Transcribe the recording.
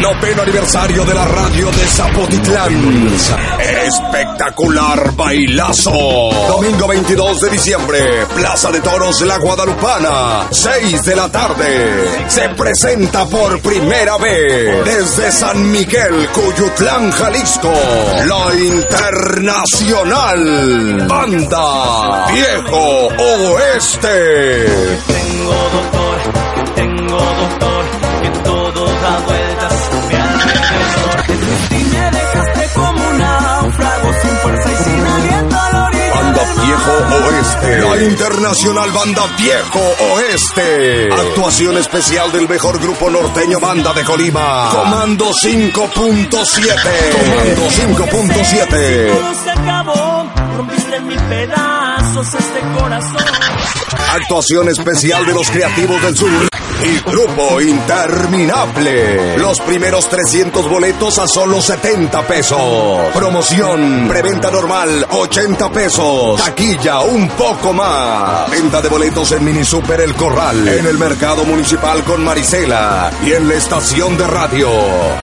Noveno aniversario de la radio de Zapotitlán. Espectacular bailazo. Domingo 22 de diciembre, Plaza de Toros La Guadalupana, 6 de la tarde. Se presenta por primera vez desde San Miguel, Cuyutlán, Jalisco. La Internacional Banda Viejo Oeste. Tengo La Internacional Banda Viejo Oeste. Actuación especial del mejor grupo norteño Banda de Colima. Comando 5.7. Comando 5.7. Todo se acabó, rompiste en mil pedazos este corazón. Actuación especial de los creativos del sur. Y grupo interminable. Los primeros 300 boletos a solo 70 pesos. Promoción, preventa normal 80 pesos. Taquilla un poco más. Venta de boletos en Mini Super El Corral. En el mercado municipal con Marisela. Y en la estación de radio.